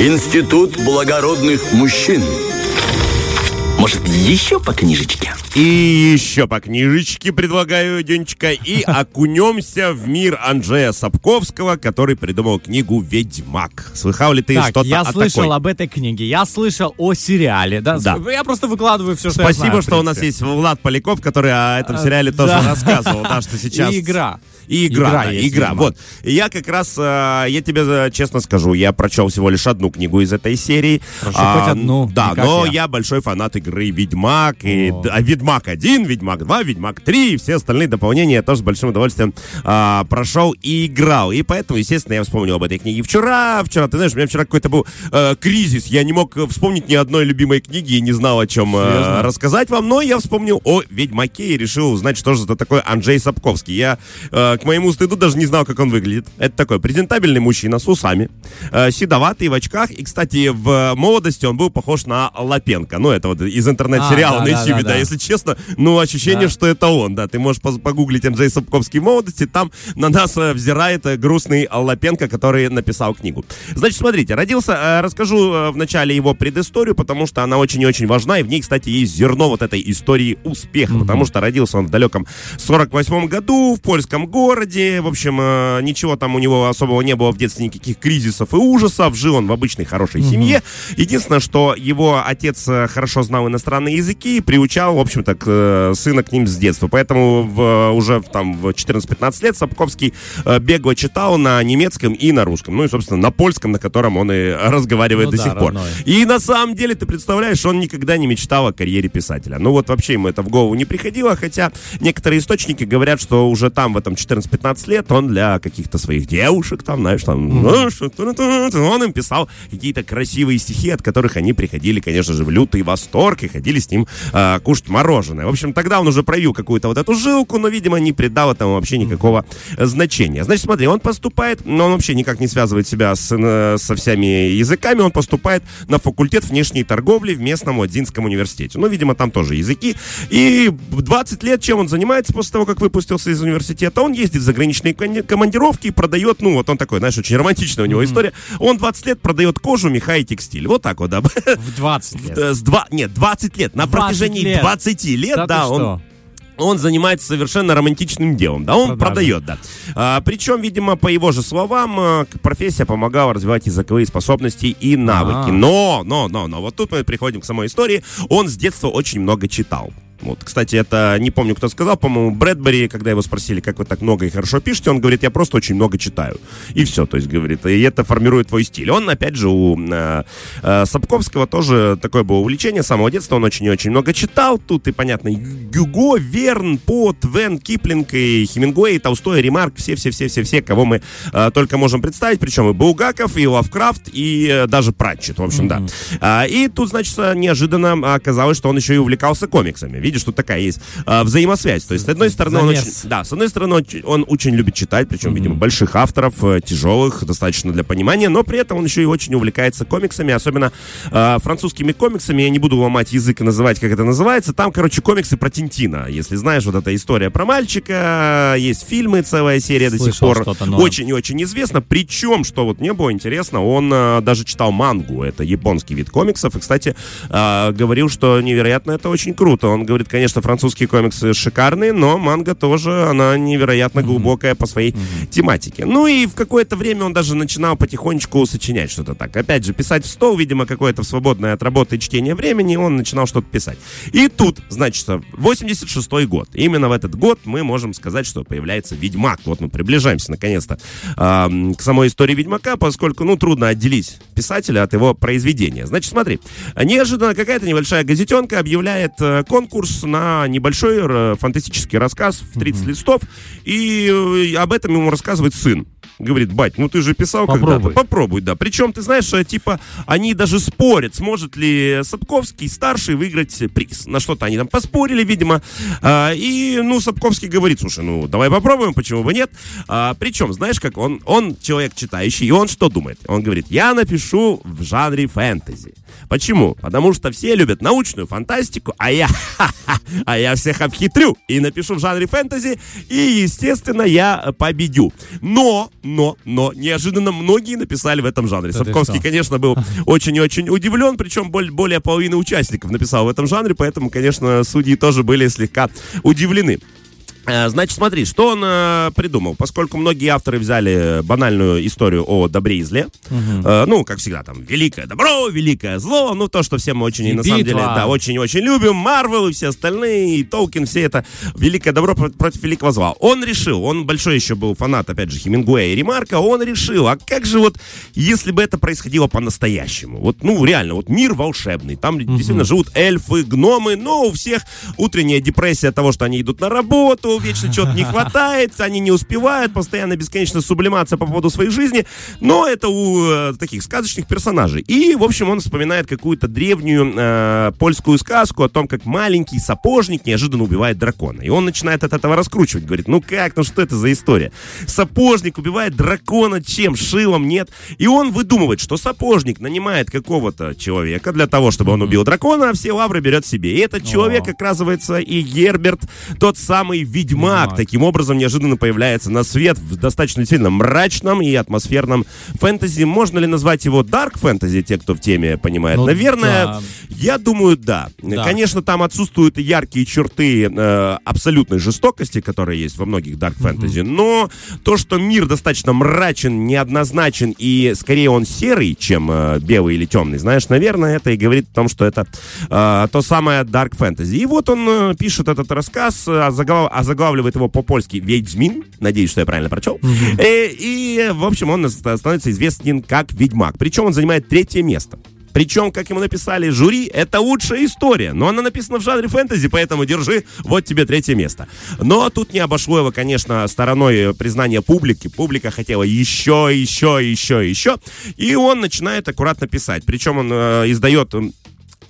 Институт благородных мужчин. Может, еще по книжечке? И еще по книжечке предлагаю, Денечка, и окунемся в мир Анджея Сапковского, который придумал книгу «Ведьмак». Слыхал ли ты Так, что-то я о слышал такой? об этой книге, я слышал о сериале. Да, Да. Я просто выкладываю все, что я Спасибо, знаю, в что у нас есть Влад Поляков, который о этом сериале тоже да. рассказывал, да, что сейчас... И игра. И игра, Игра да, игра. видимо. Вот. И я как раз, э, я тебе э, честно скажу, я прочел всего лишь одну книгу из этой серии. Хорошо, хоть одну, Да, но я. я большой фанат игры Ведьмак. И, О. а Ведьмак 1, Ведьмак 2, Ведьмак 3 и все остальные дополнения я тоже с большим удовольствием а, прошел и играл. И поэтому, естественно, я вспомнил об этой книге вчера. Вчера, ты знаешь, у меня вчера какой-то был э, кризис. Я не мог э, вспомнить ни одной любимой книги и не знал, о чем э, рассказать вам. Но я вспомнил о Ведьмаке и решил узнать, что же это такое Анджей Сапковский. Я, э, к моему стыду, даже не знал, как он выглядит. Это такой презентабельный мужчина с усами, э, седоватый в очках. И, кстати, в молодости он был похож на Лапенко. Ну, это вот из интернет-сериала А, на да, YouTube, да, да, да. если честно. Ну, ощущение, Да. что это он, да. Ты можешь погуглить Анджей Сапковский молодости, там на нас э, взирает э, грустный Лапенко, который написал книгу. Значит, смотрите, родился, э, расскажу э, в начале его предысторию, потому что она очень и очень важна, и в ней, кстати, есть зерно вот этой истории успеха, потому что родился он в далеком 48 году в польском городе, в общем, ничего там у него особого не было в детстве, никаких кризисов и ужасов, жил он в обычной хорошей семье. Единственное, что его отец хорошо знал иностранные языки и приучал, в общем-то, к, э, сына к ним с детства. Поэтому в, э, уже там в 14-15 лет Сапковский э, бегло читал на немецком и на русском. Ну и, собственно, на польском, на котором он и разговаривает Ну до да, сих пор. родной. И на самом деле, ты представляешь, он никогда не мечтал о карьере писателя. Ну вот вообще ему это в голову не приходило, хотя некоторые источники говорят, что уже там, в этом 14-15 лет, он для каких-то своих девушек, там, знаешь, там, что- он им писал какие-то красивые стихи, от которых они приходили, конечно же, в лютый восторг и ходили с ним а, кушать мороженое. В общем, тогда он уже проявил какую-то вот эту жилку, но, видимо, не придал этому вообще никакого э, значения. Значит, смотри, он поступает, но он вообще никак не связывает себя с, э, со всеми языками, он поступает на факультет внешней торговли в местном Ладзинском университете. Ну, видимо, там тоже языки. И в 20 лет чем он занимается после того, как выпустился из университета? Он ездит в заграничные командировки и продает, ну, вот он такой, знаешь, очень романтичная у него история. Он 20 лет продает кожу, меха и текстиль. Вот так вот, да. В 20 лет. Э, С два, нет, 20 лет. На 20 протяжении лет. 20 лет, Да он что? он занимается совершенно романтичным делом, да, он Продажи. продает, да. А, причем, видимо, по его же словам, к- профессия помогала развивать языковые способности и навыки. А. Но, но, но, но, вот тут мы приходим к самой истории. Он с детства очень много читал. Вот, кстати, это не помню, кто сказал, по-моему, Брэдбери, когда его спросили, как вы так много и хорошо пишете, он говорит, я просто очень много читаю. И все, то есть, говорит, и это формирует твой стиль. Он, опять же, у э, э, Сапковского тоже такое было увлечение с самого детства, он очень и очень много читал. Тут и, понятно, Гюго, Верн, По, Твен, Киплинг и Хемингуэй, и Толстой, Ремарк, все-все-все-все-все, кого мы э, только можем представить, причем и Булгаков, и Лавкрафт, и э, даже Пратчет, в общем, да. А, и тут, значит, неожиданно оказалось, что он еще и увлекался комиксами. Видишь, тут такая есть а, взаимосвязь. То есть, с одной стороны, он очень, да, с одной стороны, он, он очень любит читать, причем, видимо, больших авторов, э, тяжелых, достаточно для понимания, но при этом он еще и очень увлекается комиксами, особенно э, французскими комиксами. Я не буду ломать язык и называть, как это называется. Там, короче, комиксы про Тинтина. Если знаешь, вот эта история про мальчика, есть фильмы, целая серия до сих Слышал пор. Очень и очень известно. Причем, что вот мне было интересно, он э, даже читал мангу. Это японский вид комиксов. И, кстати, э, говорил, что невероятно это очень круто. Он говорит, конечно, французские комиксы шикарные, но манга тоже, она невероятно глубокая по своей тематике. Ну и в какое-то время он даже начинал потихонечку сочинять что-то так. Опять же, писать в стол, видимо, какое-то свободное от работы и чтения времени, он начинал что-то писать. И тут, значит, 86-й год. Именно в этот год мы можем сказать, что появляется Ведьмак. Вот мы приближаемся, наконец-то, ам, к самой истории Ведьмака, поскольку, ну, трудно отделить писателя от его произведения. Значит, смотри, неожиданно какая-то небольшая газетенка объявляет э, конкурс на небольшой фантастический рассказ в 30 листов, и э, об этом ему рассказывает сын. Говорит, бать, ну ты же писал Попробуй. когда-то. Попробуй, да. Причем, ты знаешь, э, типа, они даже спорят, сможет ли Сапковский старший выиграть приз. На что-то они там поспорили, видимо. А, и, ну, Сапковский говорит, слушай, ну, давай попробуем, почему бы нет. А, причем, знаешь, как он, он человек читающий, и он что думает? Он говорит, я напишу в жанре фэнтези. Почему? Потому что все любят научную фантастику, а я, а я всех обхитрю и напишу в жанре фэнтези, и, естественно, я победю. Но, но, но, неожиданно многие написали в этом жанре. Да Сапковский, конечно, был очень и очень удивлен, причем боль- более половины участников написал в этом жанре, поэтому, конечно, судьи тоже были слегка удивлены. Э, Значит, смотри, что он э, придумал. Поскольку многие авторы взяли банальную историю о добре и зле, э, ну, как всегда, там, великое добро, великое зло, ну, то, что все мы очень, И на самом деле, битва. да, очень-очень любим, Марвел и все остальные, и Толкин, все это великое добро про- против великого зла. Он решил, он большой еще был фанат, опять же, Хемингуэя и Ремарка, он решил, а как же вот, если бы это происходило по-настоящему? Вот, ну, реально, вот мир волшебный, там действительно живут эльфы, гномы, но у всех утренняя депрессия от того, что они идут на работу, вечно чего-то не хватает, они не успевают, постоянно бесконечная сублимация по поводу своей жизни, но это у э, таких сказочных персонажей. И, в общем, он вспоминает какую-то древнюю э, польскую сказку о том, как маленький сапожник неожиданно убивает дракона. И он начинает от этого раскручивать, говорит, ну как, ну что это за история? Сапожник убивает дракона чем? Шилом? Нет. И он выдумывает, что сапожник нанимает какого-то человека для того, чтобы он убил дракона, а все лавры берет себе. И этот человек, оказывается, и Герберт, тот самый ведьмак. Ведьмак. Таким образом, неожиданно появляется на свет в достаточно сильно мрачном и атмосферном фэнтези. Можно ли назвать его дарк фэнтези, те, кто в теме понимает? Ну, Наверное, да. я думаю, да. Да. Конечно, там отсутствуют яркие черты э, абсолютной жестокости, которые есть во многих дарк фэнтези, но то, что мир достаточно мрачен, неоднозначен и скорее он серый, чем э, белый или темный, знаешь, наверное, это и говорит о том, что это э, то самое дарк фэнтези. И вот он э, пишет этот рассказ, э, озаглав- озаглавливает его по-польски «Ведьмин», надеюсь, что я правильно прочел, Э, и, в общем, он становится известен как Ведьмак. Причем он занимает третье место. Причем, как ему написали жюри, это лучшая история. Но она написана в жанре фэнтези, поэтому держи, вот тебе третье место. Но тут не обошло его, конечно, стороной признания публики. Публика хотела еще, еще, еще, еще. И он начинает аккуратно писать. Причем он э, издает...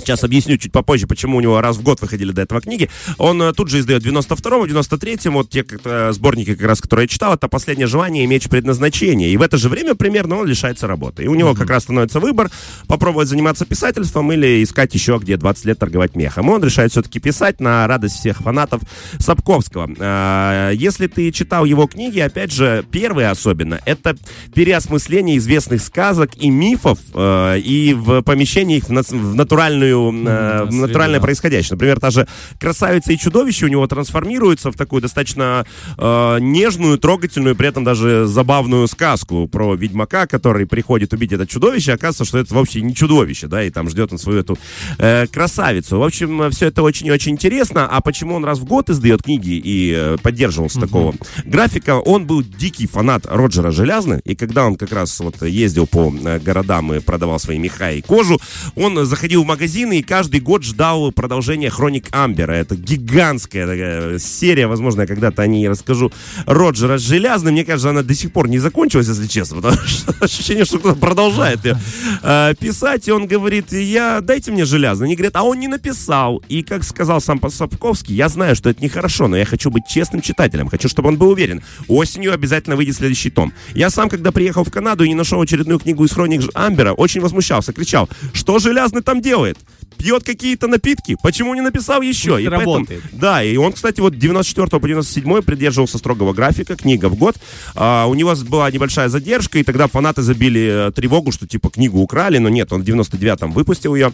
Сейчас объясню чуть попозже, почему у него раз в год выходили до этого книги. Он э, тут же издает в 92-м, в 93-м, вот те как, э, сборники, как раз, которые я читал, это «Последнее желание и меч предназначения». И в это же время примерно он лишается работы. И у него как раз становится выбор попробовать заниматься писательством или искать еще где 20 лет торговать мехом. И он решает все-таки писать на радость всех фанатов Сапковского. Э, Если ты читал его книги, опять же, первые особенно, это переосмысление известных сказок и мифов э, и в помещении их в, нац- натуральную, э, в среду, натуральное да. происходящее. Например, та же красавица и чудовище у него трансформируется в такую достаточно э, нежную, трогательную, при этом даже забавную сказку про ведьмака, который приходит убить это чудовище, оказывается, что это вовсе не чудовище, да, и там ждет он свою эту э, красавицу. В общем, все это очень и очень интересно. А почему он раз в год издает книги и э, поддерживался такого графика? Он был дикий фанат Роджера Желязны, и когда он как раз вот ездил по э, городам и продавал свои меха и кожу, он заходил в магазины и каждый год ждал продолжения Хроник Амбера. Это гигантская такая серия, возможно, я когда-то о ней расскажу. Роджера Желязный, мне кажется, она до сих пор не закончилась, если честно, потому что ощущение, что кто-то продолжает ее э, писать, и он говорит, я, дайте мне Железный. Они говорят, а он не написал. И, как сказал сам Сапковский, я знаю, что это нехорошо, но я хочу быть честным читателем, хочу, чтобы он был уверен. Осенью обязательно выйдет следующий том. Я сам, когда приехал в Канаду и не нашел очередную книгу из хроник Амбера, очень возмущался, кричал, что Железный там делает? Пьет какие-то напитки? Почему не написал еще? Пусть И поэтому- работает. да, и он, кстати, вот 94 по 97 придерживался строгого графика, книга в год. А, у него была небольшая задержка, и тогда фанаты забили э, тревогу, что типа книгу украли, но нет, он в 99-м выпустил ее.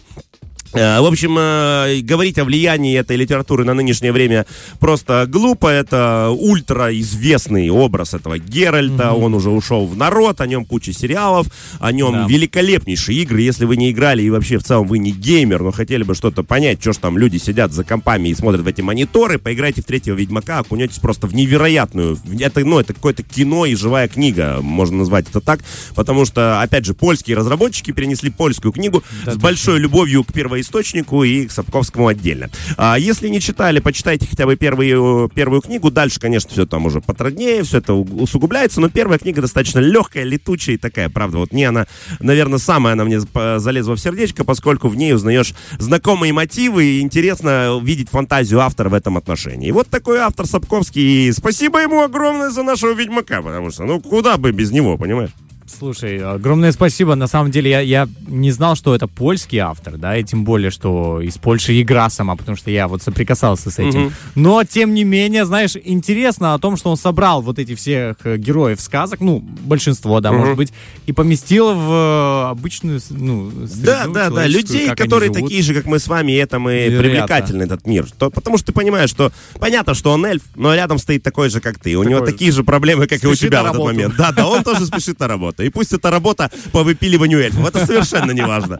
Э, В общем, э, говорить о влиянии этой литературы на нынешнее время просто глупо. Это ультраизвестный образ этого Геральта. Он уже ушел в народ, о нем куча сериалов, о нем Да. великолепнейшие игры. Если вы не играли и вообще в целом вы не геймер, но хотели бы что-то понять, что ж там люди сидят за компами и смотрят в эти мониторы, поиграйте в третьего Ведьмака, окунетесь просто в невероятную... Это, ну, это какое-то кино и живая книга, можно назвать это так, потому что, опять же, польские разработчики перенесли польскую книгу с большой любовью к первоисточнику и к Сапковскому отдельно. А если не читали, почитайте хотя бы первую, первую книгу. Дальше, конечно, все там уже потруднее, все это усугубляется, но первая книга достаточно легкая, летучая и такая, правда. Вот мне она, наверное, самая она мне залезла в сердечко, поскольку в ней узнаешь знакомые мотивы и интересно видеть фантазию автора в этом отношении. И вот такой автор Сапковский. И спасибо ему огромное за нашего Ведьмака, потому что, ну, куда бы без него, понимаешь? Слушай, огромное спасибо. На самом деле я, я не знал, что это польский автор, да, и тем более, что из Польши игра сама, потому что я вот соприкасался с этим. Мгм. Но, тем не менее, знаешь, интересно о том, что он собрал вот эти всех э, героев сказок, ну, большинство, да, Мгм. может быть, и поместил в э, обычную, ну, Да, да, да, людей, которые такие же, как мы с вами, и этому и Невероятно. привлекательный этот мир. То- потому что ты понимаешь, что понятно, что он эльф, но рядом стоит такой же, как ты. У него Такой такие же проблемы, как и у тебя в этот момент. Да, да, он тоже спешит на работу. И пусть это работа по выпиливанию эльфов. Это совершенно не важно.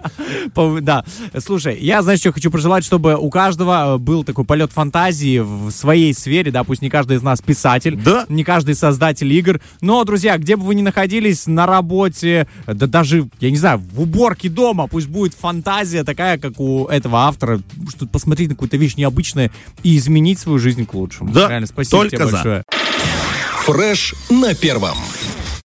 Да. Слушай, я, знаешь, что хочу пожелать, чтобы у каждого э, был такой полет фантазии в своей сфере, да, пусть не каждый из нас писатель, Да. не каждый создатель игр, но, друзья, где бы вы ни находились, на работе, да даже, я не знаю, в уборке дома, пусть будет фантазия такая, как у этого автора, что посмотреть на какую-то вещь необычную и изменить свою жизнь к лучшему. Да, Реально, спасибо только тебе за. большое. Фреш на первом.